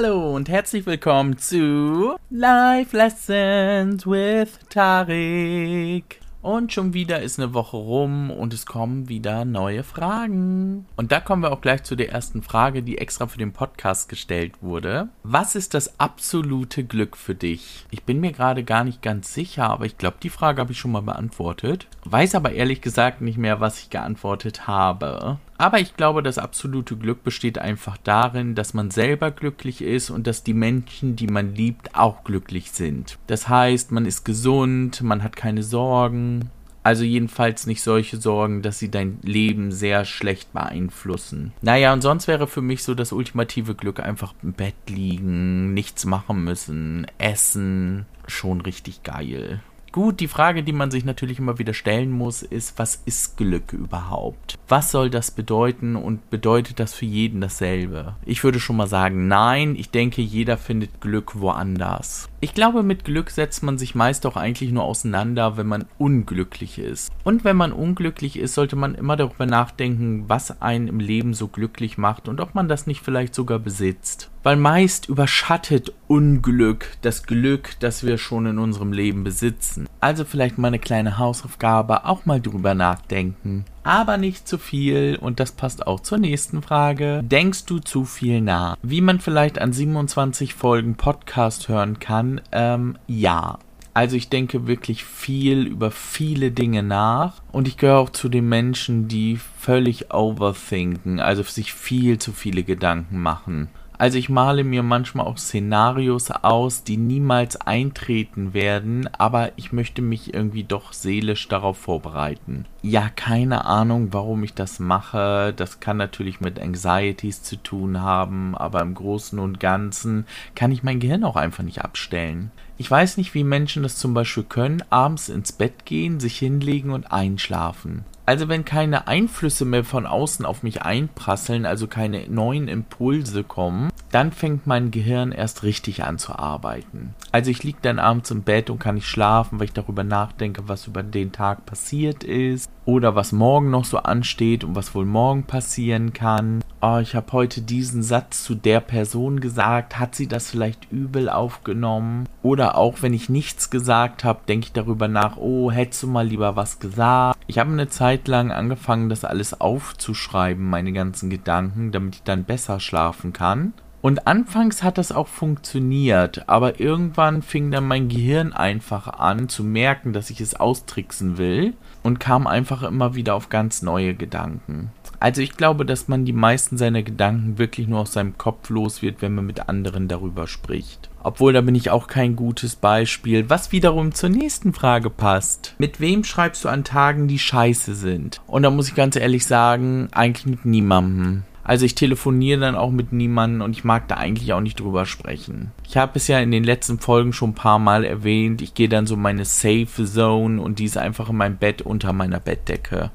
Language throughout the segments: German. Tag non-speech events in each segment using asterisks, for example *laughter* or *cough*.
Hallo und herzlich willkommen zu Life Lessons with Tarik. Und schon wieder ist eine Woche rum und es kommen wieder neue Fragen. Und da kommen wir auch gleich zu der ersten Frage, die extra für den Podcast gestellt wurde. Was ist das absolute Glück für dich? Ich bin mir gerade gar nicht ganz sicher, aber ich glaube, die Frage habe ich schon mal beantwortet. Weiß aber ehrlich gesagt nicht mehr, was ich geantwortet habe. Aber ich glaube, das absolute Glück besteht einfach darin, dass man selber glücklich ist und dass die Menschen, die man liebt, auch glücklich sind. Das heißt, man ist gesund, man hat keine Sorgen. Also jedenfalls nicht solche Sorgen, dass sie dein Leben sehr schlecht beeinflussen. Naja, und sonst wäre für mich so das ultimative Glück einfach im Bett liegen, nichts machen müssen, essen, schon richtig geil. Gut, die Frage, die man sich natürlich immer wieder stellen muss, ist, was ist Glück überhaupt? Was soll das bedeuten und bedeutet das für jeden dasselbe? Ich würde schon mal sagen, nein, ich denke, jeder findet Glück woanders. Ich glaube, mit Glück setzt man sich meist auch eigentlich nur auseinander, wenn man unglücklich ist. Und wenn man unglücklich ist, sollte man immer darüber nachdenken, was einen im Leben so glücklich macht und ob man das nicht vielleicht sogar besitzt. Weil meist überschattet Unglück das Glück, das wir schon in unserem Leben besitzen. Also vielleicht mal eine kleine Hausaufgabe, auch mal drüber nachdenken aber nicht zu viel. Und das passt auch zur nächsten Frage. Denkst du zu viel nach? Wie man vielleicht an 27 Folgen Podcast hören kann, ähm, ja. Also ich denke wirklich viel über viele Dinge nach und ich gehöre auch zu den Menschen, die völlig overthinken, also sich viel zu viele Gedanken machen. Also ich male mir manchmal auch Szenarios aus, die niemals eintreten werden, aber ich möchte mich irgendwie doch seelisch darauf vorbereiten. Ja, keine Ahnung, warum ich das mache. Das kann natürlich mit Anxieties zu tun haben, aber im Großen und Ganzen kann ich mein Gehirn auch einfach nicht abstellen. Ich weiß nicht, wie Menschen das zum Beispiel können, abends ins Bett gehen, sich hinlegen und einschlafen. Also wenn keine Einflüsse mehr von außen auf mich einprasseln, also keine neuen Impulse kommen, dann fängt mein Gehirn erst richtig an zu arbeiten. Also ich liege dann abends im Bett und kann nicht schlafen, weil ich darüber nachdenke, was über den Tag passiert ist oder was morgen noch so ansteht und was wohl morgen passieren kann. Oh, ich habe heute diesen Satz zu der Person gesagt, hat sie das vielleicht übel aufgenommen? Oder auch wenn ich nichts gesagt habe, denke ich darüber nach, oh, hättest du mal lieber was gesagt? Ich habe eine Zeit lang angefangen, das alles aufzuschreiben, meine ganzen Gedanken, damit ich dann besser schlafen kann. Und anfangs hat das auch funktioniert, aber irgendwann fing dann mein Gehirn einfach an zu merken, dass ich es austricksen will und kam einfach immer wieder auf ganz neue Gedanken. Also ich glaube, dass man die meisten seiner Gedanken wirklich nur aus seinem Kopf los wird, wenn man mit anderen darüber spricht. Obwohl, da bin ich auch kein gutes Beispiel, was wiederum zur nächsten Frage passt. Mit wem schreibst du an Tagen, die scheiße sind? Und da muss ich ganz ehrlich sagen, eigentlich mit niemandem. Also ich telefoniere dann auch mit niemandem und ich mag da eigentlich auch nicht drüber sprechen. Ich habe es ja in den letzten Folgen schon ein paar Mal erwähnt. Ich gehe dann so meine Safe Zone und die ist einfach in meinem Bett unter meiner Bettdecke.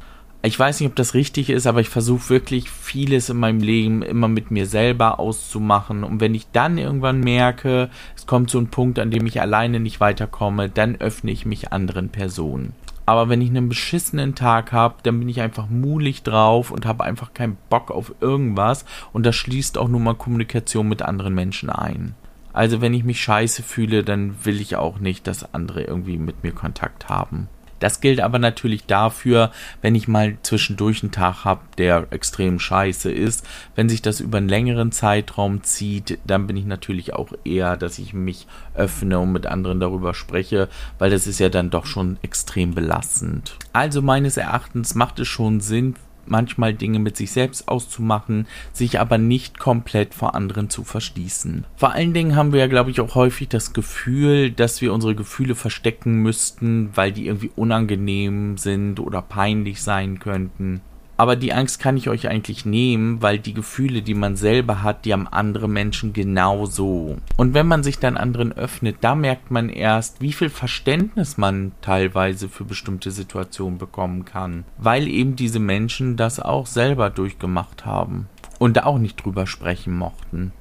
Ich weiß nicht, ob das richtig ist, aber ich versuche wirklich vieles in meinem Leben immer mit mir selber auszumachen. Und wenn ich dann irgendwann merke, es kommt zu einem Punkt, an dem ich alleine nicht weiterkomme, dann öffne ich mich anderen Personen. Aber wenn ich einen beschissenen Tag habe, dann bin ich einfach mulig drauf und habe einfach keinen Bock auf irgendwas. Und das schließt auch nur mal Kommunikation mit anderen Menschen ein. Also wenn ich mich scheiße fühle, dann will ich auch nicht, dass andere irgendwie mit mir Kontakt haben. Das gilt aber natürlich dafür, wenn ich mal zwischendurch einen Tag habe, der extrem scheiße ist. Wenn sich das über einen längeren Zeitraum zieht, dann bin ich natürlich auch eher, dass ich mich öffne und mit anderen darüber spreche, weil das ist ja dann doch schon extrem belastend. Also meines Erachtens macht es schon Sinn, manchmal Dinge mit sich selbst auszumachen, sich aber nicht komplett vor anderen zu verschließen. Vor allen Dingen haben wir ja, glaube ich, auch häufig das Gefühl, dass wir unsere Gefühle verstecken müssten, weil die irgendwie unangenehm sind oder peinlich sein könnten. Aber die Angst kann ich euch eigentlich nehmen, weil die Gefühle, die man selber hat, die haben andere Menschen genauso. Und wenn man sich dann anderen öffnet, da merkt man erst, wie viel Verständnis man teilweise für bestimmte Situationen bekommen kann. Weil eben diese Menschen das auch selber durchgemacht haben. Und da auch nicht drüber sprechen mochten.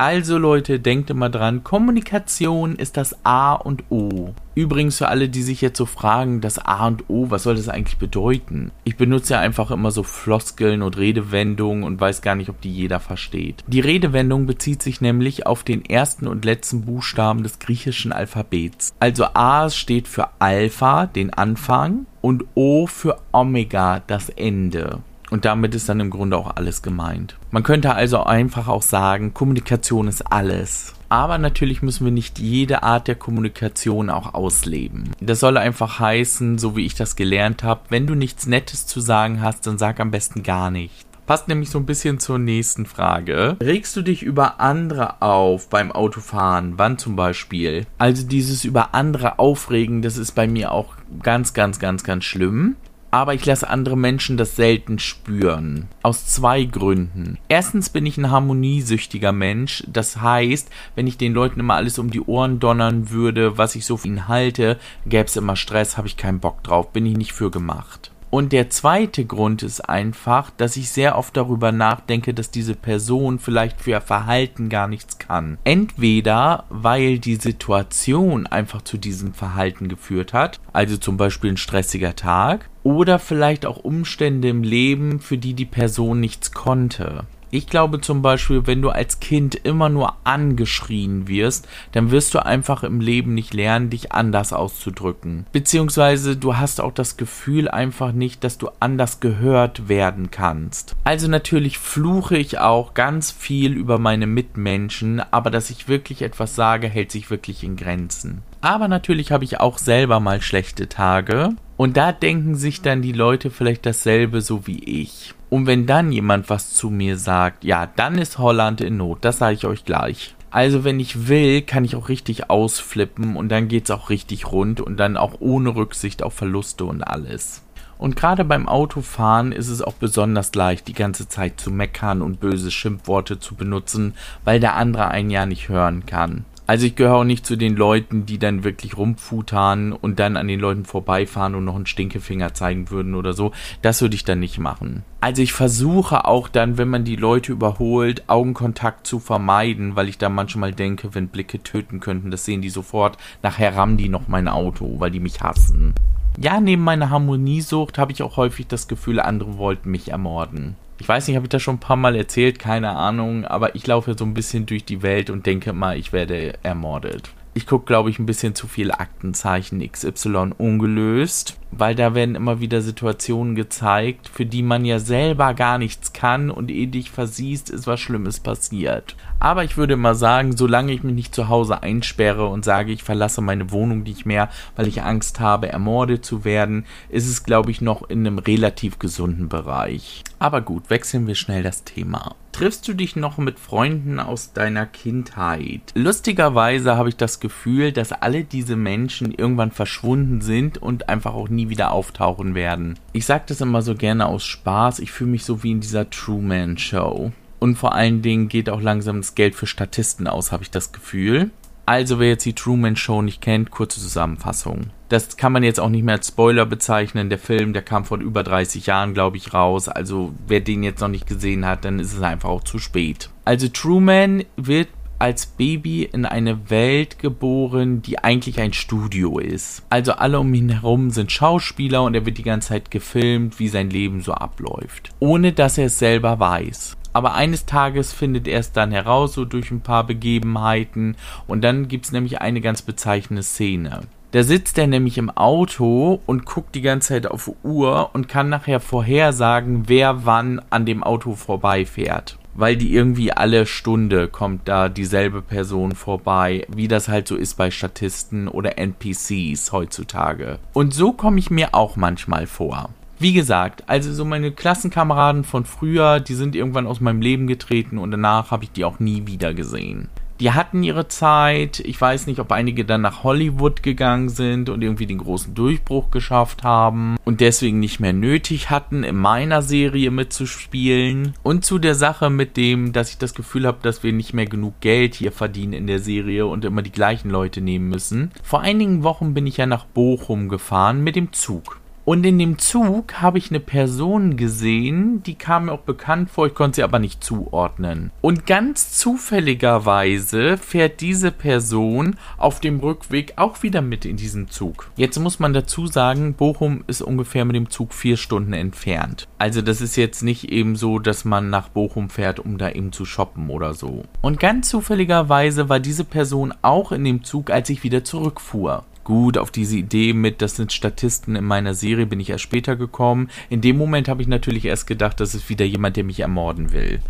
Also Leute, denkt immer dran, Kommunikation ist das A und O. Übrigens für alle, die sich jetzt so fragen, das A und O, was soll das eigentlich bedeuten? Ich benutze ja einfach immer so Floskeln und Redewendungen und weiß gar nicht, ob die jeder versteht. Die Redewendung bezieht sich nämlich auf den ersten und letzten Buchstaben des griechischen Alphabets. Also A steht für Alpha, den Anfang, und O für Omega, das Ende. Und damit ist dann im Grunde auch alles gemeint. Man könnte also einfach auch sagen, Kommunikation ist alles. Aber natürlich müssen wir nicht jede Art der Kommunikation auch ausleben. Das soll einfach heißen, so wie ich das gelernt habe, wenn du nichts Nettes zu sagen hast, dann sag am besten gar nichts. Passt nämlich so ein bisschen zur nächsten Frage. Regst du dich über andere auf beim Autofahren? Wann zum Beispiel? Also dieses über andere aufregen, das ist bei mir auch ganz, ganz, ganz, ganz schlimm aber ich lasse andere Menschen das selten spüren. Aus zwei Gründen. Erstens bin ich ein harmoniesüchtiger Mensch. Das heißt, wenn ich den Leuten immer alles um die Ohren donnern würde, was ich so für ihn halte, gäbe es immer Stress, habe ich keinen Bock drauf, bin ich nicht für gemacht. Und der zweite Grund ist einfach, dass ich sehr oft darüber nachdenke, dass diese Person vielleicht für ihr Verhalten gar nichts kann. Entweder weil die Situation einfach zu diesem Verhalten geführt hat, also zum Beispiel ein stressiger Tag, oder vielleicht auch Umstände im Leben, für die die Person nichts konnte. Ich glaube zum Beispiel, wenn du als Kind immer nur angeschrien wirst, dann wirst du einfach im Leben nicht lernen, dich anders auszudrücken. Beziehungsweise du hast auch das Gefühl einfach nicht, dass du anders gehört werden kannst. Also natürlich fluche ich auch ganz viel über meine Mitmenschen, aber dass ich wirklich etwas sage, hält sich wirklich in Grenzen. Aber natürlich habe ich auch selber mal schlechte Tage. Und da denken sich dann die Leute vielleicht dasselbe so wie ich. Und wenn dann jemand was zu mir sagt, ja, dann ist Holland in Not, das sage ich euch gleich. Also wenn ich will, kann ich auch richtig ausflippen und dann geht's auch richtig rund und dann auch ohne Rücksicht auf Verluste und alles. Und gerade beim Autofahren ist es auch besonders leicht, die ganze Zeit zu meckern und böse Schimpfworte zu benutzen, weil der andere einen ja nicht hören kann. Also ich gehöre auch nicht zu den Leuten, die dann wirklich rumfuttern und dann an den Leuten vorbeifahren und noch einen Stinkefinger zeigen würden oder so. Das würde ich dann nicht machen. Also ich versuche auch dann, wenn man die Leute überholt, Augenkontakt zu vermeiden, weil ich da manchmal denke, wenn Blicke töten könnten, das sehen die sofort. Nachher rammen die noch mein Auto, weil die mich hassen. Ja, neben meiner Harmoniesucht habe ich auch häufig das Gefühl, andere wollten mich ermorden. Ich weiß nicht, habe ich das schon ein paar Mal erzählt, keine Ahnung, aber ich laufe so ein bisschen durch die Welt und denke mal, ich werde ermordet. Ich gucke, glaube ich, ein bisschen zu viele Aktenzeichen XY ungelöst, weil da werden immer wieder Situationen gezeigt, für die man ja selber gar nichts kann und eh dich versiehst, ist was Schlimmes passiert. Aber ich würde mal sagen, solange ich mich nicht zu Hause einsperre und sage, ich verlasse meine Wohnung nicht mehr, weil ich Angst habe, ermordet zu werden, ist es, glaube ich, noch in einem relativ gesunden Bereich. Aber gut, wechseln wir schnell das Thema. Triffst du dich noch mit Freunden aus deiner Kindheit? Lustigerweise habe ich das Gefühl, dass alle diese Menschen irgendwann verschwunden sind und einfach auch nie wieder auftauchen werden. Ich sage das immer so gerne aus Spaß, ich fühle mich so wie in dieser Truman Show. Und vor allen Dingen geht auch langsam das Geld für Statisten aus, habe ich das Gefühl. Also wer jetzt die Truman Show nicht kennt, kurze Zusammenfassung. Das kann man jetzt auch nicht mehr als Spoiler bezeichnen. Der Film, der kam vor über 30 Jahren, glaube ich, raus. Also wer den jetzt noch nicht gesehen hat, dann ist es einfach auch zu spät. Also Truman wird als Baby in eine Welt geboren, die eigentlich ein Studio ist. Also alle um ihn herum sind Schauspieler und er wird die ganze Zeit gefilmt, wie sein Leben so abläuft. Ohne dass er es selber weiß aber eines Tages findet er es dann heraus, so durch ein paar Begebenheiten. Und dann gibt es nämlich eine ganz bezeichnende Szene. Da sitzt er nämlich im Auto und guckt die ganze Zeit auf Uhr und kann nachher vorhersagen, wer wann an dem Auto vorbeifährt. Weil die irgendwie alle Stunde kommt da dieselbe Person vorbei, wie das halt so ist bei Statisten oder NPCs heutzutage. Und so komme ich mir auch manchmal vor. Wie gesagt, also so meine Klassenkameraden von früher, die sind irgendwann aus meinem Leben getreten und danach habe ich die auch nie wieder gesehen. Die hatten ihre Zeit. Ich weiß nicht, ob einige dann nach Hollywood gegangen sind und irgendwie den großen Durchbruch geschafft haben und deswegen nicht mehr nötig hatten, in meiner Serie mitzuspielen. Und zu der Sache mit dem, dass ich das Gefühl habe, dass wir nicht mehr genug Geld hier verdienen in der Serie und immer die gleichen Leute nehmen müssen. Vor einigen Wochen bin ich ja nach Bochum gefahren mit dem Zug. Und in dem Zug habe ich eine Person gesehen, die kam mir auch bekannt vor, ich konnte sie aber nicht zuordnen. Und ganz zufälligerweise fährt diese Person auf dem Rückweg auch wieder mit in diesen Zug. Jetzt muss man dazu sagen, Bochum ist ungefähr mit dem Zug vier Stunden entfernt. Also das ist jetzt nicht eben so, dass man nach Bochum fährt, um da eben zu shoppen oder so. Und ganz zufälligerweise war diese Person auch in dem Zug, als ich wieder zurückfuhr gut auf diese Idee mit, das sind Statisten in meiner Serie, bin ich erst später gekommen. In dem Moment habe ich natürlich erst gedacht, das ist wieder jemand, der mich ermorden will.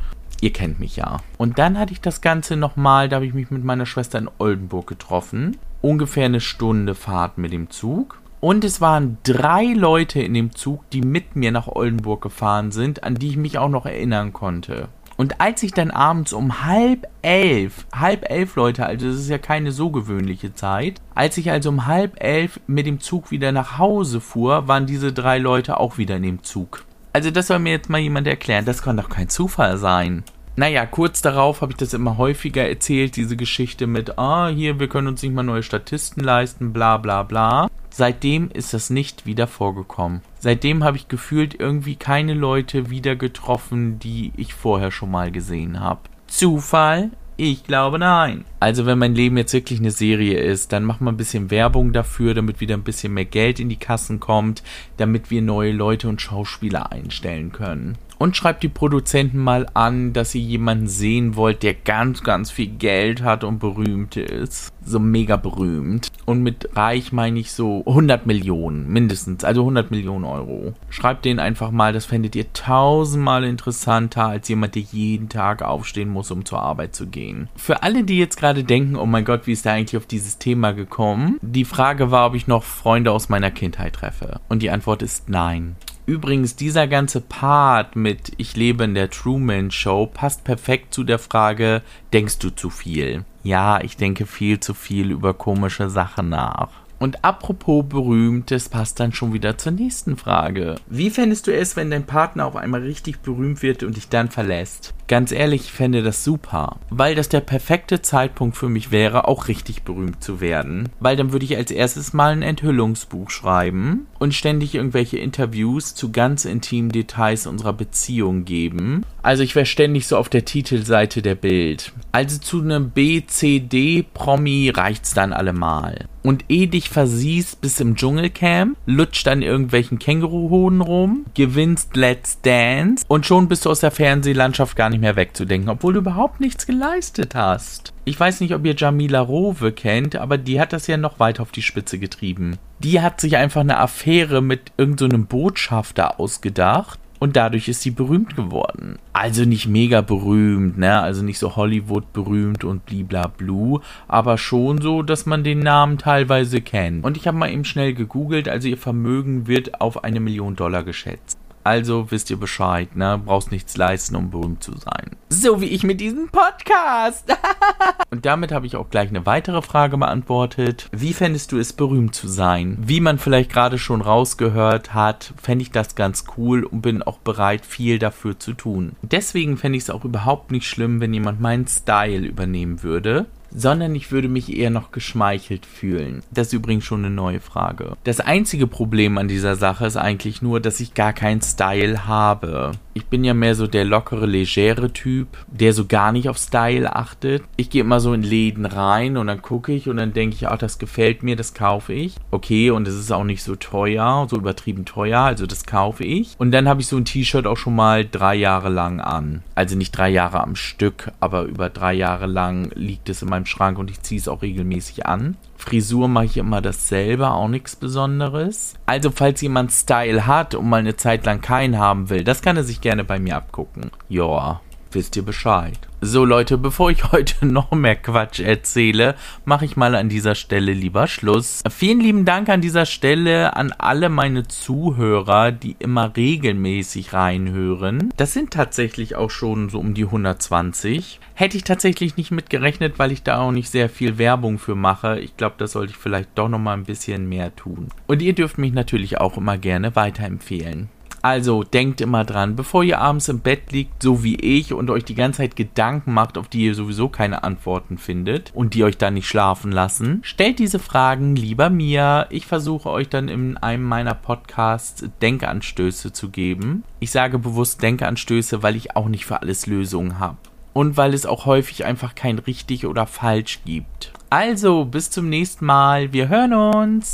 Ihr kennt mich ja. Und dann hatte ich das Ganze nochmal, da habe ich mich mit meiner Schwester in Oldenburg getroffen. Ungefähr eine Stunde Fahrt mit dem Zug. Und es waren drei Leute in dem Zug, die mit mir nach Oldenburg gefahren sind, an die ich mich auch noch erinnern konnte. Und als ich dann abends um halb elf, halb elf Leute, also das ist ja keine so gewöhnliche Zeit, als ich also um halb elf mit dem Zug wieder nach Hause fuhr, waren diese drei Leute auch wieder in dem Zug. Also das soll mir jetzt mal jemand erklären, das kann doch kein Zufall sein. Naja, kurz darauf habe ich das immer häufiger erzählt, diese Geschichte mit, ah, hier, wir können uns nicht mal neue Statisten leisten, bla bla bla. Seitdem ist das nicht wieder vorgekommen. Seitdem habe ich gefühlt irgendwie keine Leute wieder getroffen, die ich vorher schon mal gesehen habe. Zufall? Ich glaube nein. Also wenn mein Leben jetzt wirklich eine Serie ist, dann machen wir ein bisschen Werbung dafür, damit wieder ein bisschen mehr Geld in die Kassen kommt, damit wir neue Leute und Schauspieler einstellen können und schreibt die Produzenten mal an, dass ihr jemanden sehen wollt, der ganz, ganz viel Geld hat und berühmt ist. So mega berühmt. Und mit reich meine ich so 100 Millionen, mindestens, also 100 Millionen Euro. Schreibt den einfach mal, das fändet ihr tausendmal interessanter als jemand, der jeden Tag aufstehen muss, um zur Arbeit zu gehen. Für alle, die jetzt gerade denken, oh mein Gott, wie ist der eigentlich auf dieses Thema gekommen? Die Frage war, ob ich noch Freunde aus meiner Kindheit treffe. Und die Antwort ist nein. Übrigens, dieser ganze Part mit Ich lebe in der Truman Show passt perfekt zu der Frage, denkst du zu viel? Ja, ich denke viel zu viel über komische Sachen nach. Und apropos berühmt, das passt dann schon wieder zur nächsten Frage. Wie fändest du es, wenn dein Partner auf einmal richtig berühmt wird und dich dann verlässt? Ganz ehrlich, ich fände das super, weil das der perfekte Zeitpunkt für mich wäre, auch richtig berühmt zu werden. Weil dann würde ich als erstes mal ein Enthüllungsbuch schreiben und ständig irgendwelche Interviews zu ganz intimen Details unserer Beziehung geben. Also ich wäre ständig so auf der Titelseite der Bild. Also zu einem BCD-Promi reicht's dann allemal. Und eh dich versiehst bis im Dschungelcamp, lutscht an irgendwelchen Känguruhoden rum, gewinnst Let's Dance und schon bist du aus der Fernsehlandschaft gar nicht mehr wegzudenken, obwohl du überhaupt nichts geleistet hast. Ich weiß nicht, ob ihr Jamila Rowe kennt, aber die hat das ja noch weiter auf die Spitze getrieben. Die hat sich einfach eine Affäre mit irgendeinem so Botschafter ausgedacht und dadurch ist sie berühmt geworden. Also nicht mega berühmt, ne? Also nicht so Hollywood berühmt und bliblablu, aber schon so, dass man den Namen teilweise kennt. Und ich habe mal eben schnell gegoogelt, also ihr Vermögen wird auf eine Million Dollar geschätzt. Also wisst ihr Bescheid, ne? Brauchst nichts leisten, um berühmt zu sein. So wie ich mit diesem Podcast. *laughs* Und damit habe ich auch gleich eine weitere Frage beantwortet. Wie fändest du es, berühmt zu sein? Wie man vielleicht gerade schon rausgehört hat, fände ich das ganz cool und bin auch bereit, viel dafür zu tun. Deswegen fände ich es auch überhaupt nicht schlimm, wenn jemand meinen Style übernehmen würde sondern ich würde mich eher noch geschmeichelt fühlen. Das ist übrigens schon eine neue Frage. Das einzige Problem an dieser Sache ist eigentlich nur, dass ich gar keinen Style habe. Ich bin ja mehr so der lockere, legere Typ, der so gar nicht auf Style achtet. Ich gehe immer so in Läden rein und dann gucke ich und dann denke ich, ach, das gefällt mir, das kaufe ich. Okay, und es ist auch nicht so teuer, so übertrieben teuer, also das kaufe ich. Und dann habe ich so ein T-Shirt auch schon mal drei Jahre lang an. Also nicht drei Jahre am Stück, aber über drei Jahre lang liegt es in meinem Schrank und ich ziehe es auch regelmäßig an. Frisur mache ich immer dasselbe, auch nichts Besonderes. Also falls jemand Style hat und mal eine Zeit lang keinen haben will, das kann er sich gerne bei mir abgucken. Joa, wisst ihr Bescheid. So Leute, bevor ich *laughs* heute noch mehr Quatsch erzähle, mache ich mal an dieser Stelle lieber Schluss. Vielen lieben Dank an dieser Stelle an alle meine Zuhörer, die immer regelmäßig reinhören. Das sind tatsächlich auch schon so um die 120. Hätte ich tatsächlich nicht mitgerechnet, weil ich da auch nicht sehr viel Werbung für mache. Ich glaube, das sollte ich vielleicht doch noch mal ein bisschen mehr tun. Und ihr dürft mich natürlich auch immer gerne weiterempfehlen. Also denkt immer dran, bevor ihr abends im Bett liegt, so wie ich, und euch die ganze Zeit Gedanken macht, auf die ihr sowieso keine Antworten findet und die euch dann nicht schlafen lassen, stellt diese Fragen lieber mir. Ich versuche euch dann in einem meiner Podcasts Denkanstöße zu geben. Ich sage bewusst Denkanstöße, weil ich auch nicht für alles Lösungen habe. Und weil es auch häufig einfach kein richtig oder falsch gibt. Also, bis zum nächsten Mal. Wir hören uns.